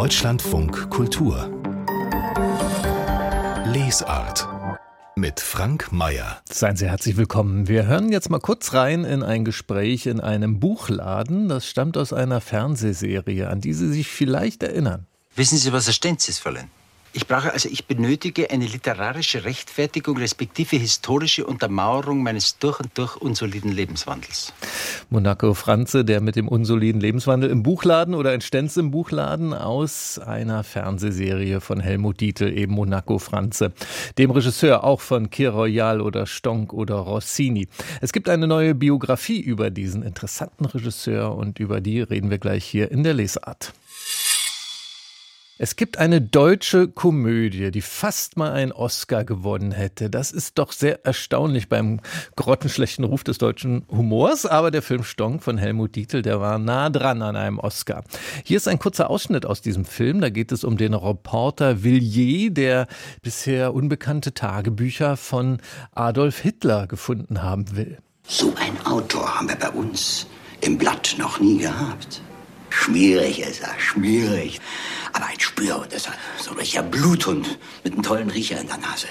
Deutschlandfunk Kultur Lesart mit Frank Mayer. Seien Sie herzlich willkommen. Wir hören jetzt mal kurz rein in ein Gespräch in einem Buchladen. Das stammt aus einer Fernsehserie, an die Sie sich vielleicht erinnern. Wissen Sie, was ein Stenz ist, Fräulein? Ich brauche also, ich benötige eine literarische Rechtfertigung respektive historische Untermauerung meines durch und durch unsoliden Lebenswandels. Monaco Franze, der mit dem unsoliden Lebenswandel im Buchladen oder in Stenz im Buchladen aus einer Fernsehserie von Helmut Dietl, eben Monaco Franze, dem Regisseur auch von Kir Royal oder Stonk oder Rossini. Es gibt eine neue Biografie über diesen interessanten Regisseur und über die reden wir gleich hier in der Lesart. Es gibt eine deutsche Komödie, die fast mal einen Oscar gewonnen hätte. Das ist doch sehr erstaunlich beim grottenschlechten Ruf des deutschen Humors. Aber der Film Stonk von Helmut Dietl, der war nah dran an einem Oscar. Hier ist ein kurzer Ausschnitt aus diesem Film. Da geht es um den Reporter Villiers, der bisher unbekannte Tagebücher von Adolf Hitler gefunden haben will. So ein Autor haben wir bei uns im Blatt noch nie gehabt. Schmierig ist er, schmierig. Aber ein Spür, das ist so ein richtiger Bluthund mit einem tollen Riecher in der Nase.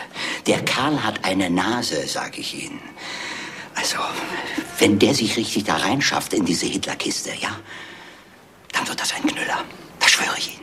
Der Kerl hat eine Nase, sag ich Ihnen. Also, wenn der sich richtig da reinschafft in diese Hitlerkiste, ja, dann wird das ein Knüller. Das schwöre ich Ihnen.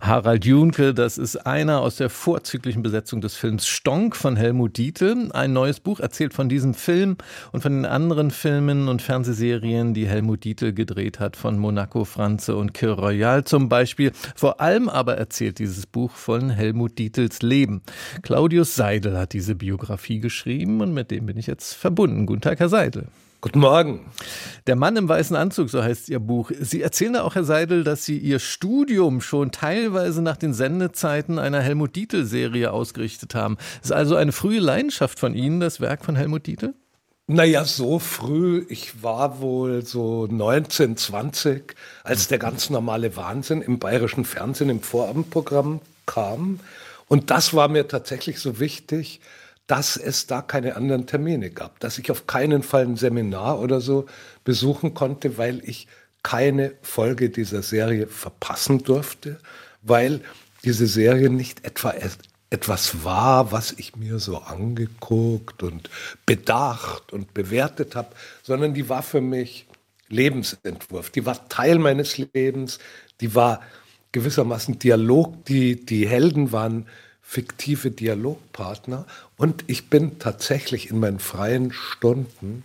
Harald Junke, das ist einer aus der vorzüglichen Besetzung des Films Stonk von Helmut Dietl. Ein neues Buch erzählt von diesem Film und von den anderen Filmen und Fernsehserien, die Helmut Dietl gedreht hat, von Monaco Franze und Kir Royal zum Beispiel. Vor allem aber erzählt dieses Buch von Helmut Dietls Leben. Claudius Seidel hat diese Biografie geschrieben und mit dem bin ich jetzt verbunden. Guten Tag, Herr Seidel. Guten Morgen. Der Mann im weißen Anzug, so heißt Ihr Buch. Sie erzählen da auch, Herr Seidel, dass Sie Ihr Studium schon teilweise nach den Sendezeiten einer Helmut Dietl-Serie ausgerichtet haben. Ist also eine frühe Leidenschaft von Ihnen, das Werk von Helmut Dietl? Naja, so früh. Ich war wohl so 19, 20, als der ganz normale Wahnsinn im bayerischen Fernsehen im Vorabendprogramm kam. Und das war mir tatsächlich so wichtig, dass es da keine anderen Termine gab, dass ich auf keinen Fall ein Seminar oder so besuchen konnte, weil ich keine Folge dieser Serie verpassen durfte, weil diese Serie nicht etwa etwas war, was ich mir so angeguckt und bedacht und bewertet habe, sondern die war für mich Lebensentwurf. Die war Teil meines Lebens. Die war gewissermaßen Dialog. Die, die Helden waren fiktive Dialogpartner. Und ich bin tatsächlich in meinen freien Stunden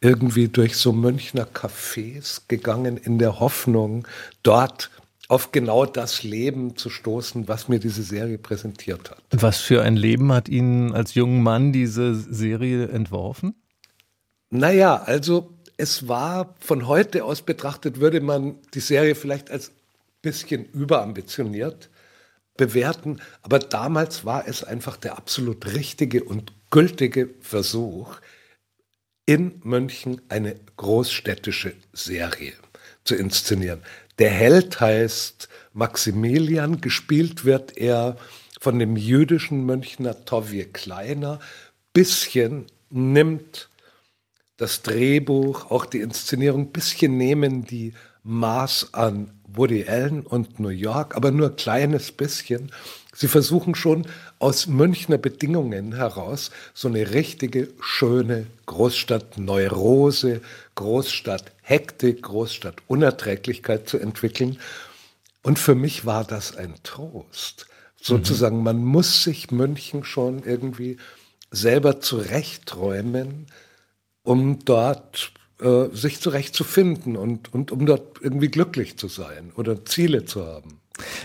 irgendwie durch so Münchner Cafés gegangen in der Hoffnung, dort auf genau das Leben zu stoßen, was mir diese Serie präsentiert hat. Was für ein Leben hat Ihnen als junger Mann diese Serie entworfen? Naja, also es war von heute aus betrachtet, würde man die Serie vielleicht als bisschen überambitioniert bewerten. Aber damals war es einfach der absolut richtige und gültige Versuch, in München eine großstädtische Serie zu inszenieren. Der Held heißt Maximilian, gespielt wird er von dem jüdischen Münchner Tovje Kleiner. Bisschen nimmt das Drehbuch, auch die Inszenierung, bisschen nehmen die Maß an Woody Allen und New York, aber nur ein kleines bisschen. Sie versuchen schon aus Münchner Bedingungen heraus so eine richtige, schöne Großstadt-Neurose, Großstadt-Hektik, Großstadt-Unerträglichkeit zu entwickeln. Und für mich war das ein Trost. Sozusagen, mhm. man muss sich München schon irgendwie selber zurechtträumen, um dort äh, sich zurechtzufinden und, und um dort irgendwie glücklich zu sein oder Ziele zu haben.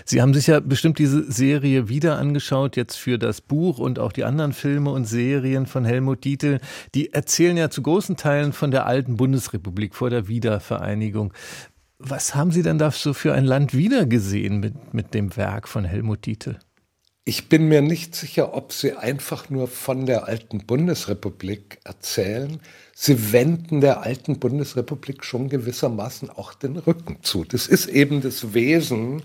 Sie haben sich ja bestimmt diese Serie wieder angeschaut, jetzt für das Buch und auch die anderen Filme und Serien von Helmut Dietl. Die erzählen ja zu großen Teilen von der alten Bundesrepublik vor der Wiedervereinigung. Was haben Sie denn da so für ein Land wiedergesehen mit, mit dem Werk von Helmut Dietl? Ich bin mir nicht sicher, ob Sie einfach nur von der alten Bundesrepublik erzählen. Sie wenden der alten Bundesrepublik schon gewissermaßen auch den Rücken zu. Das ist eben das Wesen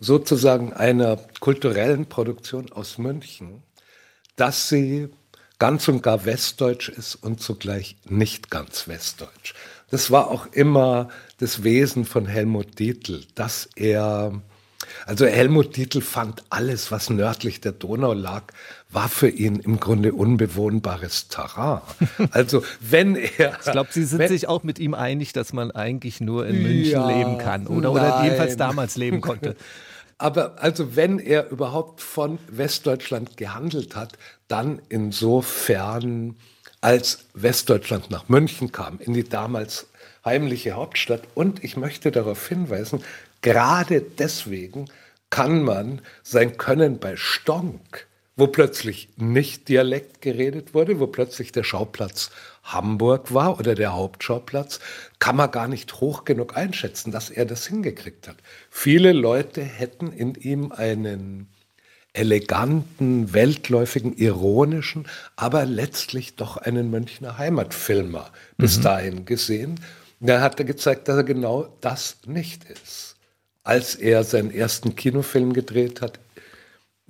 sozusagen einer kulturellen Produktion aus München, dass sie ganz und gar westdeutsch ist und zugleich nicht ganz westdeutsch. Das war auch immer das Wesen von Helmut Dietl, dass er Also Helmut Dietl fand alles, was nördlich der Donau lag, war für ihn im Grunde unbewohnbares Terrain. Also wenn er... Ich glaube, Sie sind wenn, sich auch mit ihm einig, dass man eigentlich nur in München ja, leben kann oder, oder jedenfalls damals leben konnte. Aber also wenn er überhaupt von Westdeutschland gehandelt hat, dann insofern, als Westdeutschland nach München kam, in die damals heimliche Hauptstadt. Und ich möchte darauf hinweisen, gerade deswegen kann man sein Können bei Stonk, wo plötzlich nicht Dialekt geredet wurde, wo plötzlich der Schauplatz Hamburg war oder der Hauptschauplatz, kann man gar nicht hoch genug einschätzen, dass er das hingekriegt hat. Viele Leute hätten in ihm einen eleganten, weltläufigen, ironischen, aber letztlich doch einen Münchner Heimatfilmer bis mhm. dahin gesehen. Da hat er gezeigt, dass er genau das nicht ist. Als er seinen ersten Kinofilm gedreht hat,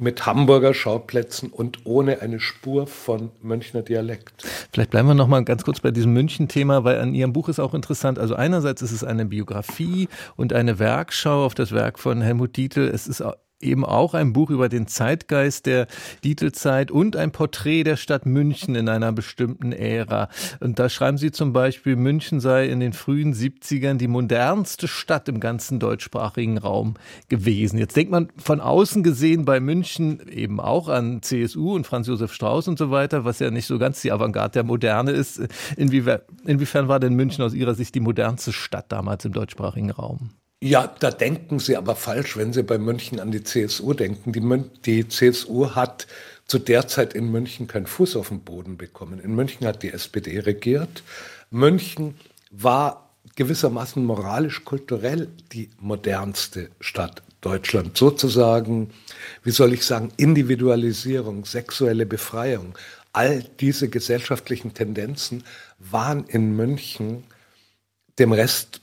mit Hamburger Schauplätzen und ohne eine Spur von Münchner Dialekt. Vielleicht bleiben wir noch mal ganz kurz bei diesem München-Thema, weil an Ihrem Buch ist auch interessant. Also einerseits ist es eine Biografie und eine Werkschau auf das Werk von Helmut Dietl. Es ist eben auch ein Buch über den Zeitgeist der Titelzeit und ein Porträt der Stadt München in einer bestimmten Ära. Und da schreiben Sie zum Beispiel, München sei in den frühen 70ern die modernste Stadt im ganzen deutschsprachigen Raum gewesen. Jetzt denkt man von außen gesehen bei München eben auch an CSU und Franz Josef Strauß und so weiter, was ja nicht so ganz die Avantgarde der Moderne ist. Inwiefern, inwiefern war denn München aus Ihrer Sicht die modernste Stadt damals im deutschsprachigen Raum? Ja, da denken Sie aber falsch, wenn Sie bei München an die CSU denken. Die, Mün die CSU hat zu der Zeit in München keinen Fuß auf den Boden bekommen. In München hat die SPD regiert. München war gewissermaßen moralisch-kulturell die modernste Stadt Deutschland. Sozusagen, wie soll ich sagen, Individualisierung, sexuelle Befreiung. All diese gesellschaftlichen Tendenzen waren in München dem Rest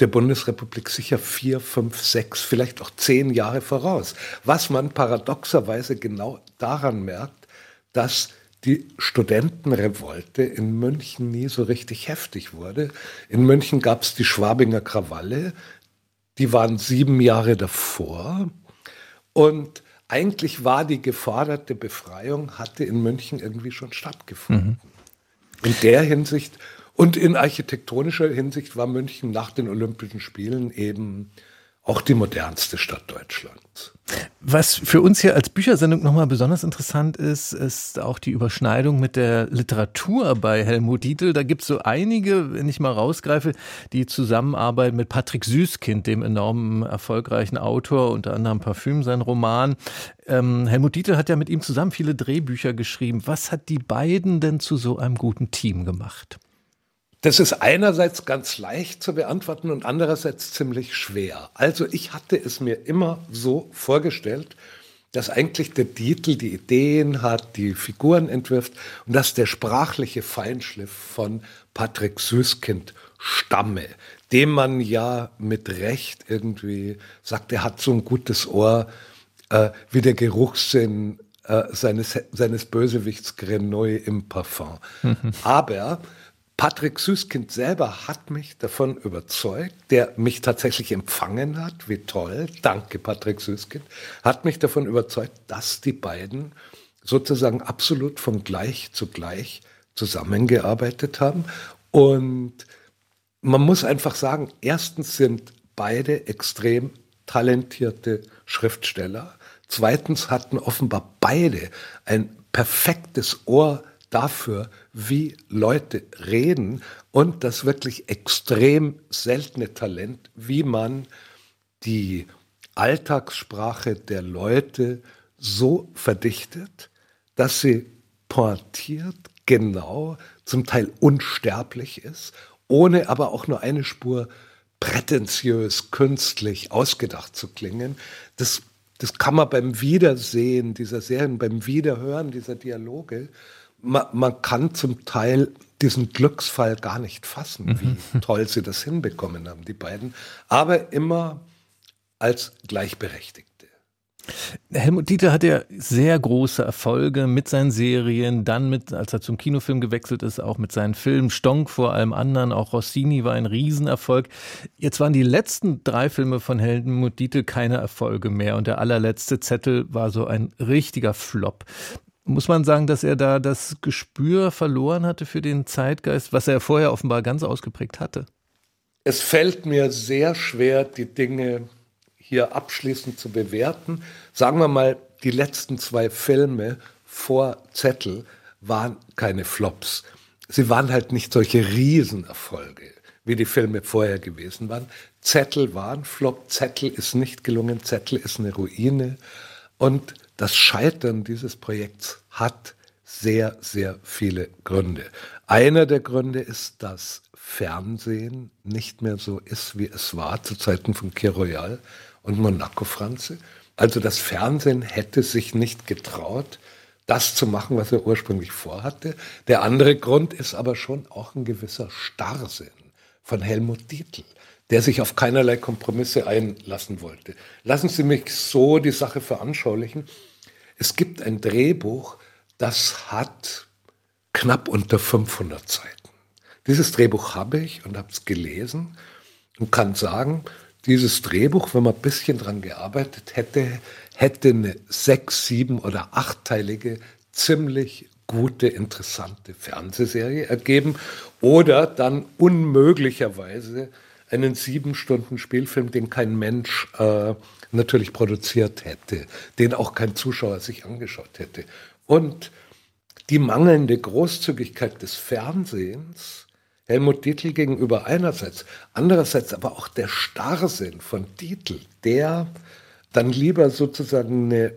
der Bundesrepublik sicher vier, fünf, sechs, vielleicht auch zehn Jahre voraus. Was man paradoxerweise genau daran merkt, dass die Studentenrevolte in München nie so richtig heftig wurde. In München gab es die Schwabinger Krawalle, die waren sieben Jahre davor. Und eigentlich war die geforderte Befreiung, hatte in München irgendwie schon stattgefunden. Mhm. In der Hinsicht und in architektonischer Hinsicht war München nach den Olympischen Spielen eben auch die modernste Stadt Deutschlands. Was für uns hier als Büchersendung nochmal besonders interessant ist, ist auch die Überschneidung mit der Literatur bei Helmut Dietl. Da gibt es so einige, wenn ich mal rausgreife, die Zusammenarbeit mit Patrick Süßkind, dem enormen erfolgreichen Autor, unter anderem Parfüm, sein Roman. Ähm, Helmut Dietl hat ja mit ihm zusammen viele Drehbücher geschrieben. Was hat die beiden denn zu so einem guten Team gemacht? Das ist einerseits ganz leicht zu beantworten und andererseits ziemlich schwer. Also ich hatte es mir immer so vorgestellt, dass eigentlich der Titel die Ideen hat, die Figuren entwirft und dass der sprachliche Feinschliff von Patrick Süßkind stamme, dem man ja mit Recht irgendwie sagt, er hat so ein gutes Ohr äh, wie der Geruchssinn äh, seines, seines Bösewichts Grenouille im Parfum. Mhm. Aber Patrick Süßkind selber hat mich davon überzeugt, der mich tatsächlich empfangen hat, wie toll, danke Patrick Süßkind, hat mich davon überzeugt, dass die beiden sozusagen absolut von gleich zu gleich zusammengearbeitet haben. Und man muss einfach sagen, erstens sind beide extrem talentierte Schriftsteller. Zweitens hatten offenbar beide ein perfektes Ohr dafür, wie Leute reden und das wirklich extrem seltene Talent, wie man die Alltagssprache der Leute so verdichtet, dass sie pointiert, genau, zum Teil unsterblich ist, ohne aber auch nur eine Spur prätentiös, künstlich ausgedacht zu klingen. Das, das kann man beim Wiedersehen dieser Serien, beim Wiederhören dieser Dialoge man, man kann zum Teil diesen Glücksfall gar nicht fassen, wie mhm. toll sie das hinbekommen haben, die beiden. Aber immer als Gleichberechtigte. Helmut Dieter hat ja sehr große Erfolge mit seinen Serien, dann mit, als er zum Kinofilm gewechselt ist, auch mit seinen Filmen. Stonk vor allem anderen, auch Rossini war ein Riesenerfolg. Jetzt waren die letzten drei Filme von Helmut Dieter keine Erfolge mehr und der allerletzte Zettel war so ein richtiger Flop. Muss man sagen, dass er da das Gespür verloren hatte für den Zeitgeist, was er vorher offenbar ganz ausgeprägt hatte? Es fällt mir sehr schwer, die Dinge hier abschließend zu bewerten. Sagen wir mal, die letzten zwei Filme vor Zettel waren keine Flops. Sie waren halt nicht solche Riesenerfolge, wie die Filme vorher gewesen waren. Zettel war ein Flop, Zettel ist nicht gelungen, Zettel ist eine Ruine. Und das Scheitern dieses Projekts hat sehr, sehr viele Gründe. Einer der Gründe ist, dass Fernsehen nicht mehr so ist, wie es war zu Zeiten von Kir Royal und Monaco Franze. Also das Fernsehen hätte sich nicht getraut, das zu machen, was er ursprünglich vorhatte. Der andere Grund ist aber schon auch ein gewisser Starrsinn von Helmut Dietl, der sich auf keinerlei Kompromisse einlassen wollte. Lassen Sie mich so die Sache veranschaulichen. Es gibt ein Drehbuch, das hat knapp unter 500 Seiten. Dieses Drehbuch habe ich und habe es gelesen und kann sagen, dieses Drehbuch, wenn man ein bisschen dran gearbeitet hätte, hätte eine sechs-, sieben- oder achtteilige, ziemlich gute, interessante Fernsehserie ergeben oder dann unmöglicherweise einen sieben Stunden Spielfilm, den kein Mensch äh, natürlich produziert hätte, den auch kein Zuschauer sich angeschaut hätte. Und die mangelnde Großzügigkeit des Fernsehens Helmut Dietl gegenüber einerseits, andererseits aber auch der Starrsinn von Dietl, der dann lieber sozusagen eine,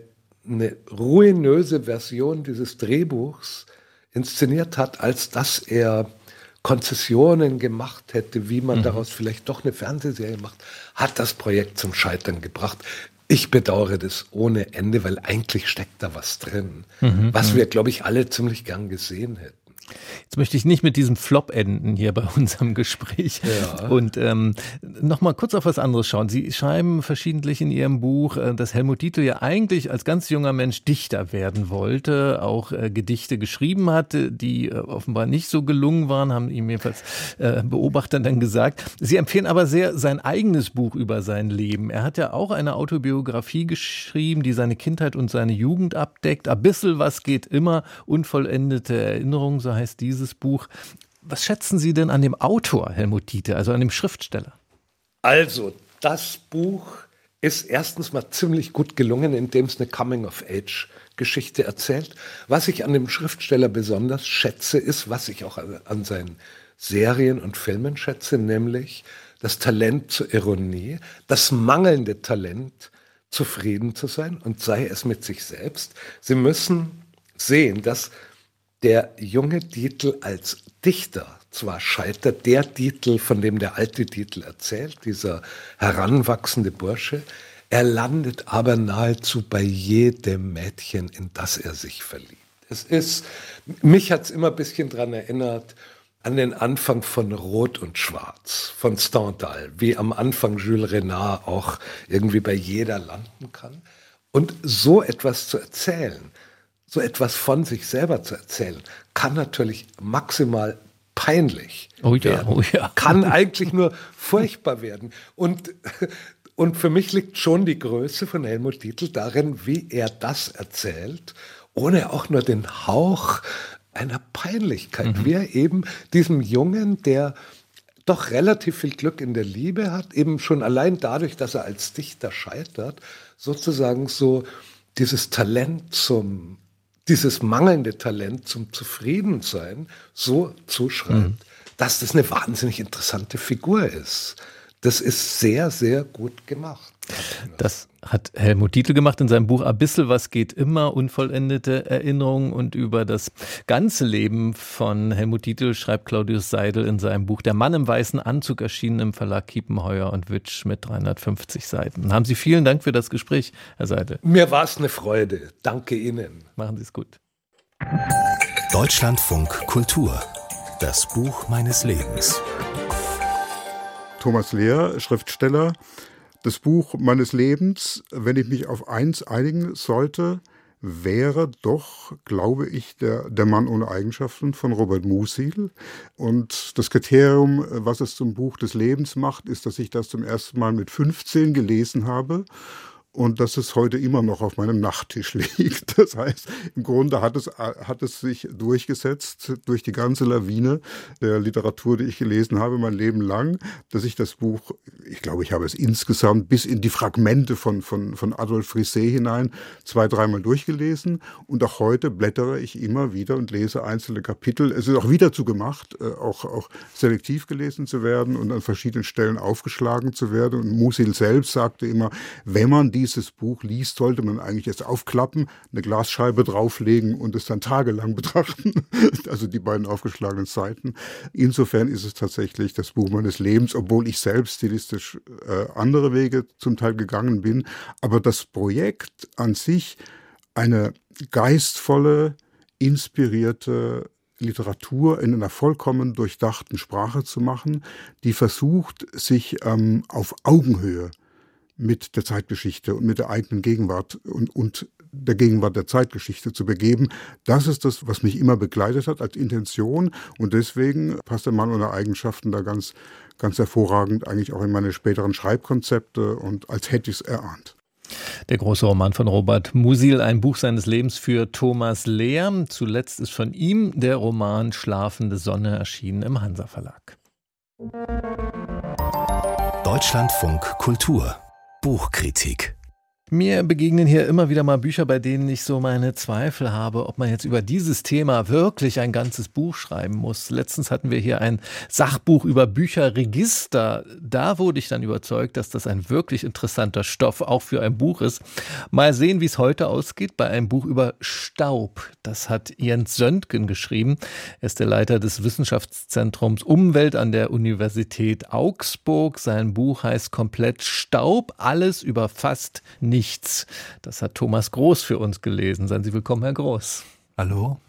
eine ruinöse Version dieses Drehbuchs inszeniert hat, als dass er Konzessionen gemacht hätte, wie man mhm. daraus vielleicht doch eine Fernsehserie macht, hat das Projekt zum Scheitern gebracht. Ich bedauere das ohne Ende, weil eigentlich steckt da was drin, mhm. was mhm. wir, glaube ich, alle ziemlich gern gesehen hätten. Jetzt möchte ich nicht mit diesem Flop enden hier bei unserem Gespräch. Ja. Und ähm, nochmal kurz auf was anderes schauen. Sie schreiben verschiedentlich in Ihrem Buch, äh, dass Helmut Dietl ja eigentlich als ganz junger Mensch Dichter werden wollte, auch äh, Gedichte geschrieben hatte, die äh, offenbar nicht so gelungen waren, haben ihm jedenfalls äh, Beobachter dann gesagt. Sie empfehlen aber sehr sein eigenes Buch über sein Leben. Er hat ja auch eine Autobiografie geschrieben, die seine Kindheit und seine Jugend abdeckt. Ein bisschen was geht immer, unvollendete Erinnerungen, so heißt dieses Buch. Was schätzen Sie denn an dem Autor Helmut Dieter, also an dem Schriftsteller? Also, das Buch ist erstens mal ziemlich gut gelungen, indem es eine Coming-of-Age-Geschichte erzählt. Was ich an dem Schriftsteller besonders schätze, ist, was ich auch an seinen Serien und Filmen schätze, nämlich das Talent zur Ironie, das mangelnde Talent, zufrieden zu sein und sei es mit sich selbst. Sie müssen sehen, dass der junge Dietl als Dichter zwar scheitert, der Dietl, von dem der alte Dietl erzählt, dieser heranwachsende Bursche, er landet aber nahezu bei jedem Mädchen, in das er sich verliebt. Es ist, mich hat es immer ein bisschen daran erinnert, an den Anfang von Rot und Schwarz, von Stendhal, wie am Anfang Jules Renard auch irgendwie bei jeder landen kann. Und so etwas zu erzählen, so etwas von sich selber zu erzählen, kann natürlich maximal peinlich oh ja, werden. Oh ja. Kann eigentlich nur furchtbar werden. Und, und für mich liegt schon die Größe von Helmut Dietl darin, wie er das erzählt, ohne auch nur den Hauch einer Peinlichkeit. Mhm. Wie er eben diesem Jungen, der doch relativ viel Glück in der Liebe hat, eben schon allein dadurch, dass er als Dichter scheitert, sozusagen so dieses Talent zum dieses mangelnde Talent zum Zufriedensein so zuschreibt, mhm. dass das eine wahnsinnig interessante Figur ist. Das ist sehr, sehr gut gemacht. Das hat Helmut Dietl gemacht in seinem Buch Abissel, was geht immer, unvollendete Erinnerungen. Und über das ganze Leben von Helmut Dietl schreibt Claudius Seidel in seinem Buch Der Mann im weißen Anzug, erschienen im Verlag Kiepenheuer und Witsch mit 350 Seiten. Haben Sie vielen Dank für das Gespräch, Herr Seidel. Mir war es eine Freude. Danke Ihnen. Machen Sie es gut. Deutschlandfunk Kultur. Das Buch meines Lebens. Thomas Lehr, Schriftsteller, Das Buch meines Lebens, wenn ich mich auf eins einigen sollte, wäre doch, glaube ich, der, der Mann ohne Eigenschaften von Robert Musil. Und das Kriterium, was es zum Buch des Lebens macht, ist, dass ich das zum ersten Mal mit 15 gelesen habe und dass es heute immer noch auf meinem Nachttisch liegt. Das heißt, im Grunde hat es, hat es sich durchgesetzt durch die ganze Lawine der Literatur, die ich gelesen habe, mein Leben lang, dass ich das Buch, ich glaube, ich habe es insgesamt bis in die Fragmente von, von, von Adolf Risset hinein zwei, dreimal durchgelesen. Und auch heute blättere ich immer wieder und lese einzelne Kapitel. Es ist auch wieder zu gemacht, äh, auch, auch selektiv gelesen zu werden und an verschiedenen Stellen aufgeschlagen zu werden. Und Musil selbst sagte immer, wenn man die dieses Buch liest, sollte man eigentlich erst aufklappen, eine Glasscheibe drauflegen und es dann tagelang betrachten. also die beiden aufgeschlagenen Seiten. Insofern ist es tatsächlich das Buch meines Lebens, obwohl ich selbst stilistisch äh, andere Wege zum Teil gegangen bin. Aber das Projekt an sich, eine geistvolle, inspirierte Literatur in einer vollkommen durchdachten Sprache zu machen, die versucht, sich ähm, auf Augenhöhe mit der Zeitgeschichte und mit der eigenen Gegenwart und, und der Gegenwart der Zeitgeschichte zu begeben. Das ist das, was mich immer begleitet hat als Intention und deswegen passt der Mann ohne Eigenschaften da ganz, ganz hervorragend eigentlich auch in meine späteren Schreibkonzepte und als hätte ich es erahnt. Der große Roman von Robert Musil, ein Buch seines Lebens für Thomas Lehr. Zuletzt ist von ihm der Roman Schlafende Sonne erschienen im Hansa Verlag. Deutschlandfunk Kultur Buchkritik mir begegnen hier immer wieder mal Bücher, bei denen ich so meine Zweifel habe, ob man jetzt über dieses Thema wirklich ein ganzes Buch schreiben muss. Letztens hatten wir hier ein Sachbuch über Bücherregister. Da wurde ich dann überzeugt, dass das ein wirklich interessanter Stoff auch für ein Buch ist. Mal sehen, wie es heute ausgeht bei einem Buch über Staub. Das hat Jens Söntgen geschrieben. Er ist der Leiter des Wissenschaftszentrums Umwelt an der Universität Augsburg. Sein Buch heißt komplett Staub, alles über fast nichts nichts. Das hat Thomas Groß für uns gelesen. Seien Sie willkommen, Herr Groß. Hallo.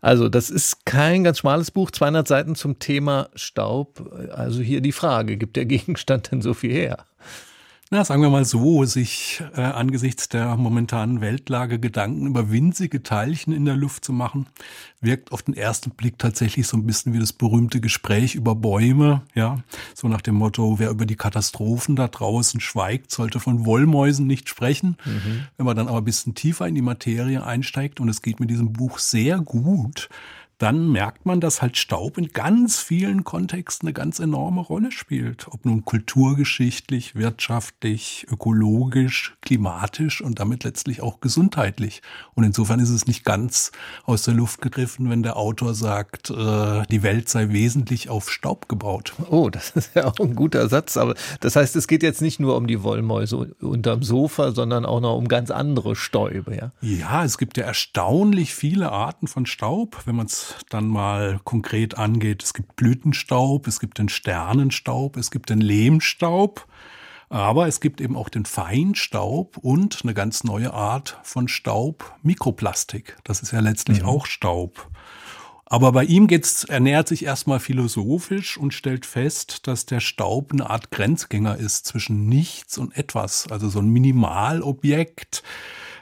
Also, das ist kein ganz schmales Buch, 200 Seiten zum Thema Staub. Also hier die Frage, gibt der Gegenstand denn so viel her? Na, sagen wir mal so, sich äh, angesichts der momentanen Weltlage Gedanken über winzige Teilchen in der Luft zu machen, wirkt auf den ersten Blick tatsächlich so ein bisschen wie das berühmte Gespräch über Bäume, ja, so nach dem Motto, wer über die Katastrophen da draußen schweigt, sollte von Wollmäusen nicht sprechen. Mhm. Wenn man dann aber ein bisschen tiefer in die Materie einsteigt und es geht mit diesem Buch sehr gut, dann merkt man, dass halt Staub in ganz vielen Kontexten eine ganz enorme Rolle spielt. Ob nun kulturgeschichtlich, wirtschaftlich, ökologisch, klimatisch und damit letztlich auch gesundheitlich. Und insofern ist es nicht ganz aus der Luft gegriffen, wenn der Autor sagt, äh, die Welt sei wesentlich auf Staub gebaut. Oh, das ist ja auch ein guter Satz. Aber das heißt, es geht jetzt nicht nur um die Wollmäuse unterm Sofa, sondern auch noch um ganz andere Stäube. Ja, ja es gibt ja erstaunlich viele Arten von Staub, wenn man es dann mal konkret angeht. Es gibt Blütenstaub, es gibt den Sternenstaub, es gibt den Lehmstaub, aber es gibt eben auch den Feinstaub und eine ganz neue Art von Staub, Mikroplastik. Das ist ja letztlich mhm. auch Staub. Aber bei ihm geht's, er nähert sich erstmal philosophisch und stellt fest, dass der Staub eine Art Grenzgänger ist zwischen nichts und etwas. Also so ein Minimalobjekt.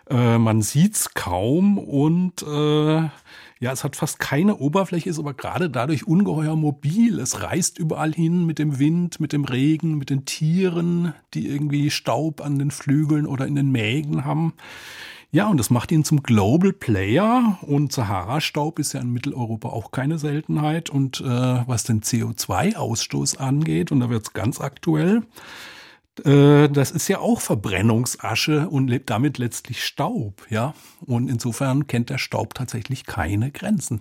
Äh, man sieht's kaum und äh, ja, es hat fast keine Oberfläche, ist aber gerade dadurch ungeheuer mobil. Es reist überall hin mit dem Wind, mit dem Regen, mit den Tieren, die irgendwie Staub an den Flügeln oder in den Mägen haben. Ja, und das macht ihn zum Global Player und Sahara-Staub ist ja in Mitteleuropa auch keine Seltenheit. Und äh, was den CO2-Ausstoß angeht, und da wird's ganz aktuell, das ist ja auch Verbrennungsasche und damit letztlich Staub, ja. Und insofern kennt der Staub tatsächlich keine Grenzen.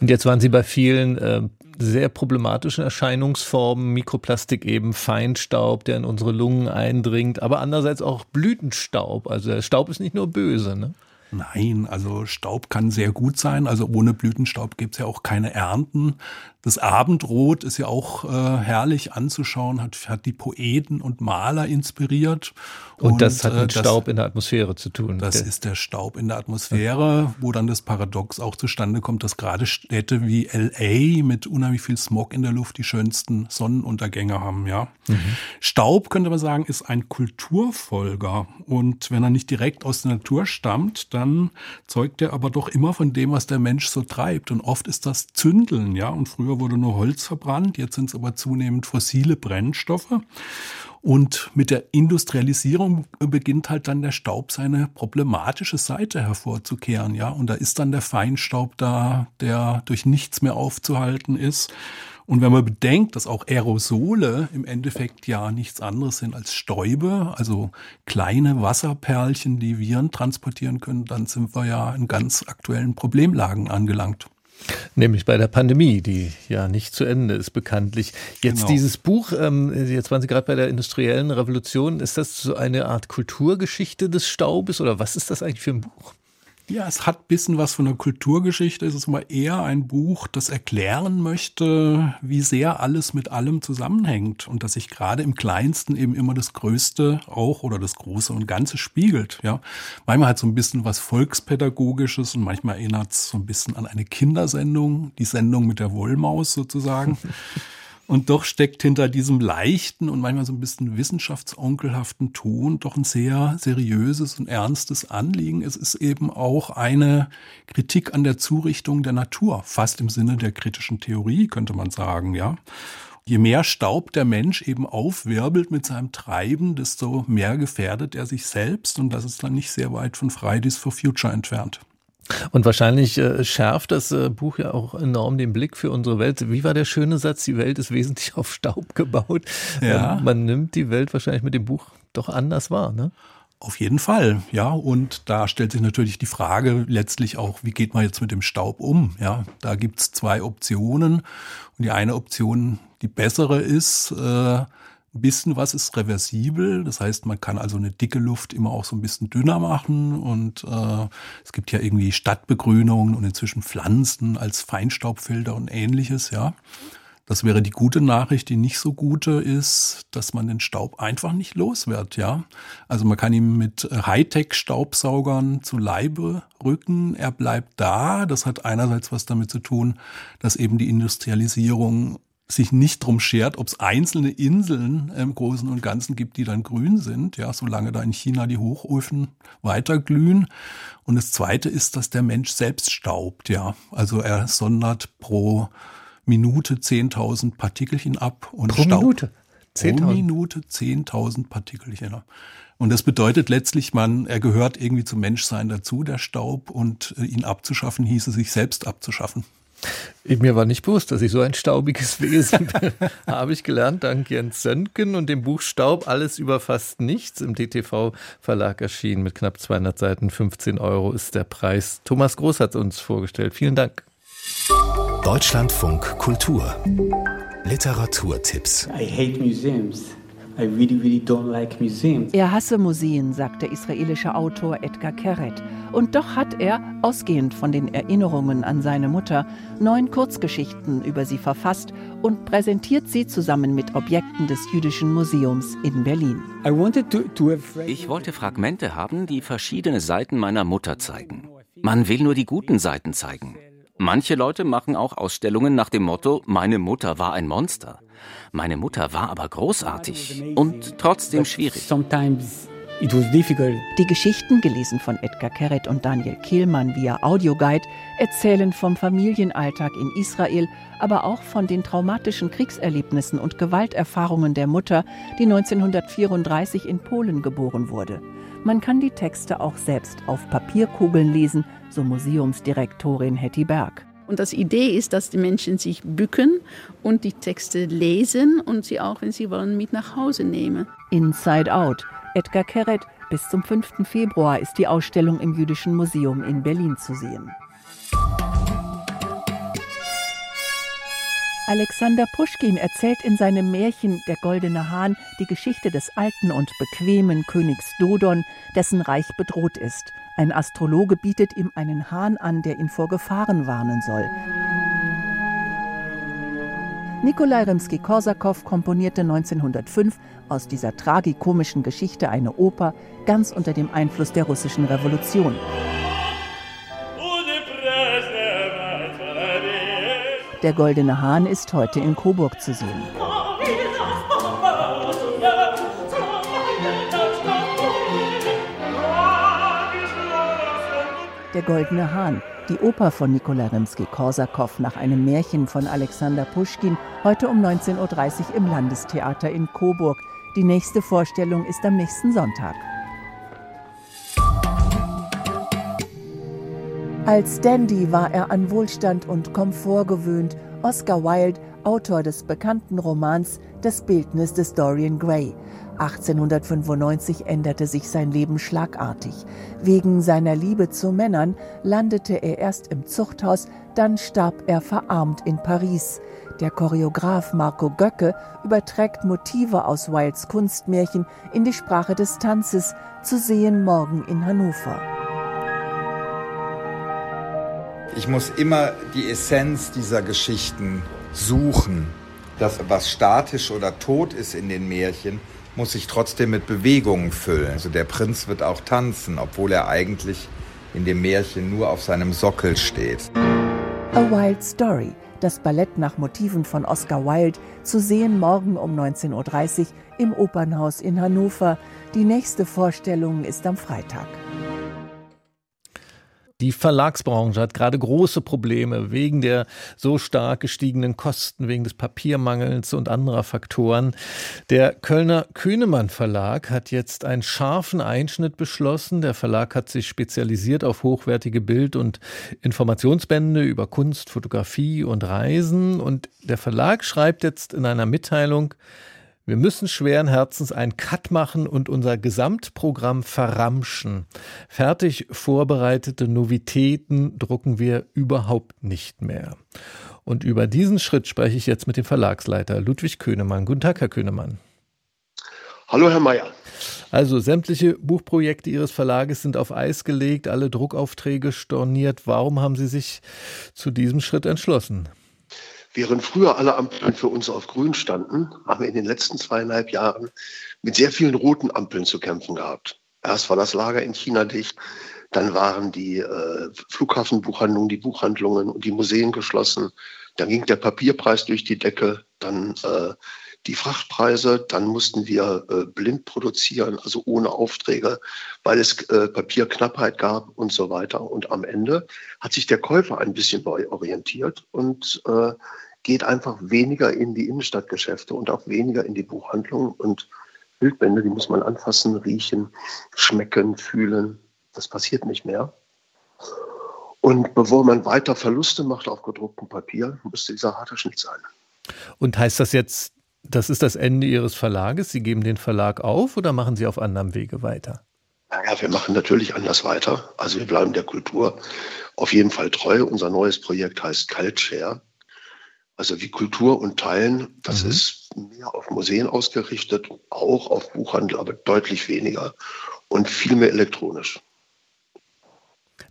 Und jetzt waren Sie bei vielen äh, sehr problematischen Erscheinungsformen, Mikroplastik eben, Feinstaub, der in unsere Lungen eindringt, aber andererseits auch Blütenstaub. Also der Staub ist nicht nur böse, ne? Nein, also Staub kann sehr gut sein. Also ohne Blütenstaub gibt es ja auch keine Ernten. Das Abendrot ist ja auch äh, herrlich anzuschauen, hat, hat die Poeten und Maler inspiriert. Und, und das hat mit äh, Staub in der Atmosphäre zu tun. Das ist der Staub in der Atmosphäre, wo dann das Paradox auch zustande kommt, dass gerade Städte wie LA mit unheimlich viel Smog in der Luft die schönsten Sonnenuntergänge haben. Ja, mhm. Staub könnte man sagen ist ein Kulturfolger und wenn er nicht direkt aus der Natur stammt, dann zeugt er aber doch immer von dem, was der Mensch so treibt. Und oft ist das Zündeln. Ja, und früher wurde nur Holz verbrannt, jetzt sind es aber zunehmend fossile Brennstoffe. Und mit der Industrialisierung beginnt halt dann der Staub seine problematische Seite hervorzukehren, ja. Und da ist dann der Feinstaub da, der durch nichts mehr aufzuhalten ist. Und wenn man bedenkt, dass auch Aerosole im Endeffekt ja nichts anderes sind als Stäube, also kleine Wasserperlchen, die Viren transportieren können, dann sind wir ja in ganz aktuellen Problemlagen angelangt. Nämlich bei der Pandemie, die ja nicht zu Ende ist, bekanntlich. Jetzt genau. dieses Buch, ähm, jetzt waren Sie gerade bei der industriellen Revolution, ist das so eine Art Kulturgeschichte des Staubes oder was ist das eigentlich für ein Buch? Ja, es hat bisschen was von der Kulturgeschichte. Es ist aber eher ein Buch, das erklären möchte, wie sehr alles mit allem zusammenhängt und dass sich gerade im Kleinsten eben immer das Größte auch oder das Große und Ganze spiegelt. Ja, manchmal hat so ein bisschen was Volkspädagogisches und manchmal erinnert es so ein bisschen an eine Kindersendung, die Sendung mit der Wollmaus sozusagen. Und doch steckt hinter diesem leichten und manchmal so ein bisschen wissenschaftsonkelhaften Ton doch ein sehr seriöses und ernstes Anliegen. Es ist eben auch eine Kritik an der Zurichtung der Natur, fast im Sinne der kritischen Theorie, könnte man sagen, ja. Je mehr Staub der Mensch eben aufwirbelt mit seinem Treiben, desto mehr gefährdet er sich selbst und das ist dann nicht sehr weit von Fridays for Future entfernt. Und wahrscheinlich äh, schärft das äh, Buch ja auch enorm den Blick für unsere Welt. Wie war der schöne Satz? Die Welt ist wesentlich auf Staub gebaut. Ja. Ähm, man nimmt die Welt wahrscheinlich mit dem Buch doch anders wahr, ne? Auf jeden Fall, ja. Und da stellt sich natürlich die Frage letztlich auch, wie geht man jetzt mit dem Staub um? Ja, da gibt's zwei Optionen. Und die eine Option, die bessere ist, äh, bisschen was ist reversibel. Das heißt, man kann also eine dicke Luft immer auch so ein bisschen dünner machen. Und äh, es gibt ja irgendwie Stadtbegrünungen und inzwischen Pflanzen als Feinstaubfilter und ähnliches, ja. Das wäre die gute Nachricht. Die nicht so gute ist, dass man den Staub einfach nicht los wird, ja. Also man kann ihn mit Hightech-Staubsaugern zu Leibe rücken. Er bleibt da. Das hat einerseits was damit zu tun, dass eben die Industrialisierung sich nicht drum schert, ob es einzelne Inseln im Großen und Ganzen gibt, die dann grün sind, ja, solange da in China die Hochöfen weiterglühen. Und das zweite ist, dass der Mensch selbst staubt, ja. Also er sondert pro Minute 10.000 Partikelchen ab und pro staubt. Minute? 10 pro Minute 10.000 Partikelchen ab. Und das bedeutet letztlich, man, er gehört irgendwie zum Menschsein dazu, der Staub, und äh, ihn abzuschaffen hieße sich selbst abzuschaffen. Mir war nicht bewusst, dass ich so ein staubiges Wesen bin. Habe ich gelernt, dank Jens Söntgen und dem Buch Staub, alles über fast nichts im DTV-Verlag erschienen mit knapp 200 Seiten. 15 Euro ist der Preis. Thomas Groß hat uns vorgestellt. Vielen Dank. Deutschlandfunk Kultur. Literaturtipps. I hate museums. Really, really like er hasse Museen, sagt der israelische Autor Edgar Keret. Und doch hat er, ausgehend von den Erinnerungen an seine Mutter, neun Kurzgeschichten über sie verfasst und präsentiert sie zusammen mit Objekten des Jüdischen Museums in Berlin. Ich wollte Fragmente haben, die verschiedene Seiten meiner Mutter zeigen. Man will nur die guten Seiten zeigen. Manche Leute machen auch Ausstellungen nach dem Motto, meine Mutter war ein Monster. Meine Mutter war aber großartig und trotzdem schwierig. Die Geschichten, gelesen von Edgar Keret und Daniel Kehlmann via Audioguide, erzählen vom Familienalltag in Israel, aber auch von den traumatischen Kriegserlebnissen und Gewalterfahrungen der Mutter, die 1934 in Polen geboren wurde. Man kann die Texte auch selbst auf Papierkugeln lesen, so Museumsdirektorin Hetty Berg. Und das Idee ist, dass die Menschen sich bücken und die Texte lesen und sie auch, wenn sie wollen, mit nach Hause nehmen. Inside Out. Edgar Keret. Bis zum 5. Februar ist die Ausstellung im Jüdischen Museum in Berlin zu sehen. Alexander Puschkin erzählt in seinem Märchen Der goldene Hahn die Geschichte des alten und bequemen Königs Dodon, dessen Reich bedroht ist. Ein Astrologe bietet ihm einen Hahn an, der ihn vor Gefahren warnen soll. Nikolai Rimski-Korsakow komponierte 1905 aus dieser tragikomischen Geschichte eine Oper, ganz unter dem Einfluss der russischen Revolution. Der Goldene Hahn ist heute in Coburg zu sehen. Der Goldene Hahn, die Oper von Nikolai Rimski-Korsakow nach einem Märchen von Alexander Puschkin, heute um 19.30 Uhr im Landestheater in Coburg. Die nächste Vorstellung ist am nächsten Sonntag. Als Dandy war er an Wohlstand und Komfort gewöhnt. Oscar Wilde, Autor des bekannten Romans Das Bildnis des Dorian Gray. 1895 änderte sich sein Leben schlagartig. Wegen seiner Liebe zu Männern landete er erst im Zuchthaus, dann starb er verarmt in Paris. Der Choreograf Marco Göcke überträgt Motive aus Wildes Kunstmärchen in die Sprache des Tanzes, zu sehen morgen in Hannover. Ich muss immer die Essenz dieser Geschichten suchen. Das, was statisch oder tot ist in den Märchen, muss sich trotzdem mit Bewegungen füllen. Also der Prinz wird auch tanzen, obwohl er eigentlich in dem Märchen nur auf seinem Sockel steht. A Wild Story, das Ballett nach Motiven von Oscar Wilde, zu sehen morgen um 19.30 Uhr im Opernhaus in Hannover. Die nächste Vorstellung ist am Freitag. Die Verlagsbranche hat gerade große Probleme wegen der so stark gestiegenen Kosten, wegen des Papiermangels und anderer Faktoren. Der Kölner Kühnemann Verlag hat jetzt einen scharfen Einschnitt beschlossen. Der Verlag hat sich spezialisiert auf hochwertige Bild- und Informationsbände über Kunst, Fotografie und Reisen. Und der Verlag schreibt jetzt in einer Mitteilung, wir müssen schweren Herzens einen Cut machen und unser Gesamtprogramm verramschen. Fertig vorbereitete Novitäten drucken wir überhaupt nicht mehr. Und über diesen Schritt spreche ich jetzt mit dem Verlagsleiter Ludwig Könemann. Guten Tag, Herr Könemann. Hallo, Herr Mayer. Also sämtliche Buchprojekte Ihres Verlages sind auf Eis gelegt, alle Druckaufträge storniert. Warum haben Sie sich zu diesem Schritt entschlossen? Während früher alle Ampeln für uns auf grün standen, haben wir in den letzten zweieinhalb Jahren mit sehr vielen roten Ampeln zu kämpfen gehabt. Erst war das Lager in China dicht, dann waren die äh, Flughafenbuchhandlungen, die Buchhandlungen und die Museen geschlossen. Dann ging der Papierpreis durch die Decke, dann äh, die Frachtpreise, dann mussten wir äh, blind produzieren, also ohne Aufträge, weil es äh, Papierknappheit gab und so weiter. Und am Ende hat sich der Käufer ein bisschen neu orientiert und äh, geht einfach weniger in die Innenstadtgeschäfte und auch weniger in die Buchhandlungen. Und Bildbände, die muss man anfassen, riechen, schmecken, fühlen. Das passiert nicht mehr. Und bevor man weiter Verluste macht auf gedrucktem Papier, müsste dieser harte Schnitt sein. Und heißt das jetzt, das ist das Ende Ihres Verlages? Sie geben den Verlag auf oder machen Sie auf anderem Wege weiter? Naja, wir machen natürlich anders weiter. Also wir bleiben der Kultur auf jeden Fall treu. Unser neues Projekt heißt Cultshare. Also wie Kultur und Teilen, das mhm. ist mehr auf Museen ausgerichtet, auch auf Buchhandel, aber deutlich weniger und viel mehr elektronisch.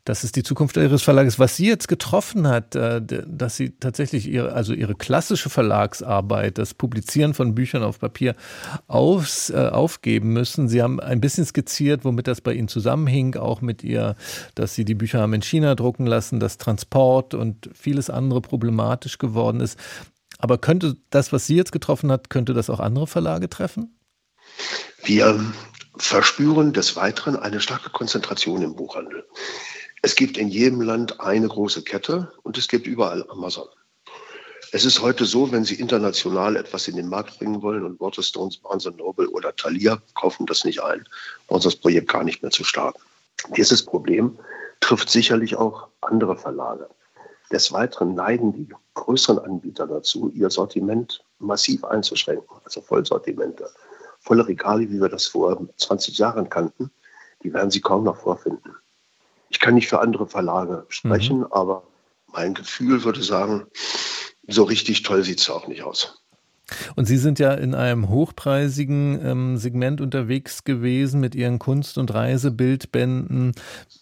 Das ist die Zukunft Ihres Verlages. Was Sie jetzt getroffen hat, äh, dass Sie tatsächlich Ihre, also Ihre klassische Verlagsarbeit, das Publizieren von Büchern auf Papier aufs, äh, aufgeben müssen. Sie haben ein bisschen skizziert, womit das bei Ihnen zusammenhing, auch mit ihr, dass Sie die Bücher haben in China drucken lassen, dass Transport und vieles andere problematisch geworden ist. Aber könnte das, was Sie jetzt getroffen hat, könnte das auch andere Verlage treffen? Wir verspüren des Weiteren eine starke Konzentration im Buchhandel. Es gibt in jedem Land eine große Kette und es gibt überall Amazon. Es ist heute so, wenn Sie international etwas in den Markt bringen wollen und Waterstones, Barnes Noble oder Thalia kaufen das nicht ein, brauchen das Projekt gar nicht mehr zu starten. Dieses Problem trifft sicherlich auch andere Verlage. Des Weiteren neigen die größeren Anbieter dazu, ihr Sortiment massiv einzuschränken, also Vollsortimente. Volle Regale, wie wir das vor 20 Jahren kannten, die werden Sie kaum noch vorfinden. Ich kann nicht für andere Verlage sprechen, mhm. aber mein Gefühl würde sagen, so richtig toll sieht es auch nicht aus. Und Sie sind ja in einem hochpreisigen ähm, Segment unterwegs gewesen mit Ihren Kunst- und Reisebildbänden.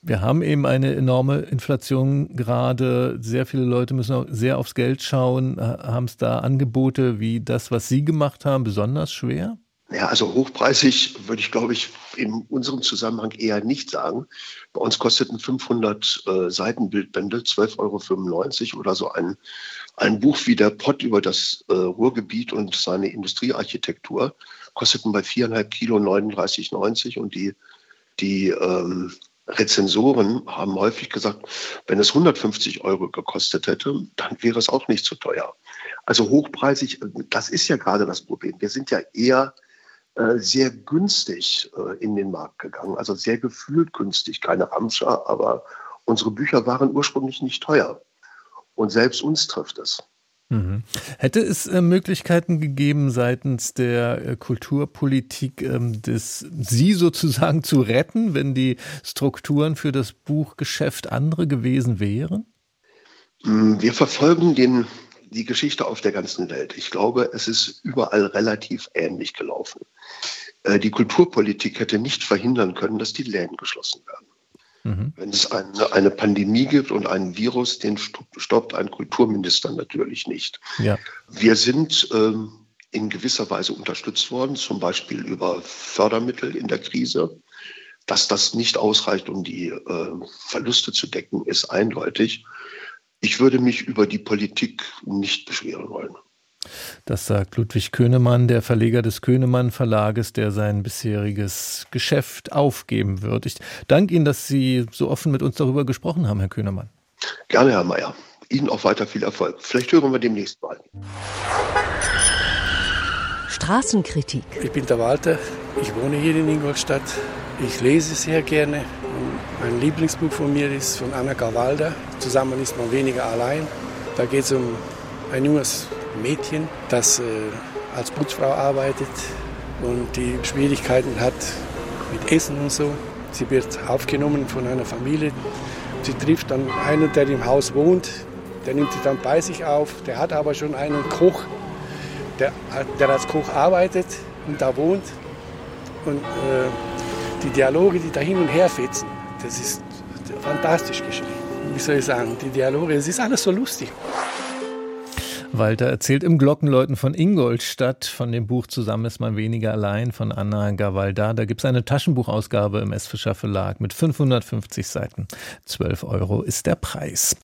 Wir haben eben eine enorme Inflation gerade. Sehr viele Leute müssen auch sehr aufs Geld schauen. Haben es da Angebote wie das, was Sie gemacht haben, besonders schwer? Ja, also hochpreisig würde ich, glaube ich, in unserem Zusammenhang eher nicht sagen. Bei uns kosteten 500 äh, Seitenbildbände 12,95 Euro oder so ein, ein Buch wie der Pott über das äh, Ruhrgebiet und seine Industriearchitektur kosteten bei viereinhalb Kilo 39,90 und die, die ähm, Rezensoren haben häufig gesagt, wenn es 150 Euro gekostet hätte, dann wäre es auch nicht so teuer. Also hochpreisig, das ist ja gerade das Problem. Wir sind ja eher äh, sehr günstig äh, in den Markt gegangen, also sehr gefühlt günstig, keine Ramscher, aber unsere Bücher waren ursprünglich nicht teuer. Und selbst uns trifft es. Mhm. Hätte es äh, Möglichkeiten gegeben, seitens der äh, Kulturpolitik ähm, das, Sie sozusagen zu retten, wenn die Strukturen für das Buchgeschäft andere gewesen wären? Mm, wir verfolgen den die Geschichte auf der ganzen Welt. Ich glaube, es ist überall relativ ähnlich gelaufen. Äh, die Kulturpolitik hätte nicht verhindern können, dass die Läden geschlossen werden. Mhm. Wenn es eine, eine, Pandemie gibt und einen Virus, den stoppt ein Kulturminister natürlich nicht. Ja. Wir sind ähm, in gewisser Weise unterstützt worden, zum Beispiel über Fördermittel in der Krise. Dass das nicht ausreicht, um die äh, Verluste zu decken, ist eindeutig. Ich würde mich über die Politik nicht beschweren wollen. Das sagt Ludwig Könemann, der Verleger des Könemann Verlages, der sein bisheriges Geschäft aufgeben wird. Ich danke Ihnen, dass Sie so offen mit uns darüber gesprochen haben, Herr Könemann. Gerne, Herr Mayer. Ihnen auch weiter viel Erfolg. Vielleicht hören wir demnächst mal. Straßenkritik. Ich bin der Walter. Ich wohne hier in Ingolstadt. Ich lese sehr gerne. Mein Lieblingsbuch von mir ist von Anna Gawalda. Zusammen ist man weniger allein. Da geht es um ein junges Mädchen, das äh, als Putzfrau arbeitet und die Schwierigkeiten hat mit Essen und so. Sie wird aufgenommen von einer Familie. Sie trifft dann einen, der im Haus wohnt. Der nimmt sie dann bei sich auf. Der hat aber schon einen Koch, der, der als Koch arbeitet und da wohnt. Und äh, die Dialoge, die da hin und her fetzen, das ist fantastisch geschrieben. Wie soll ich sagen, die Dialoge, es ist alles so lustig. Walter erzählt im Glockenläuten von Ingolstadt von dem Buch Zusammen ist man weniger allein von Anna Gavalda. Da gibt es eine Taschenbuchausgabe im S. Fischer Verlag mit 550 Seiten. 12 Euro ist der Preis.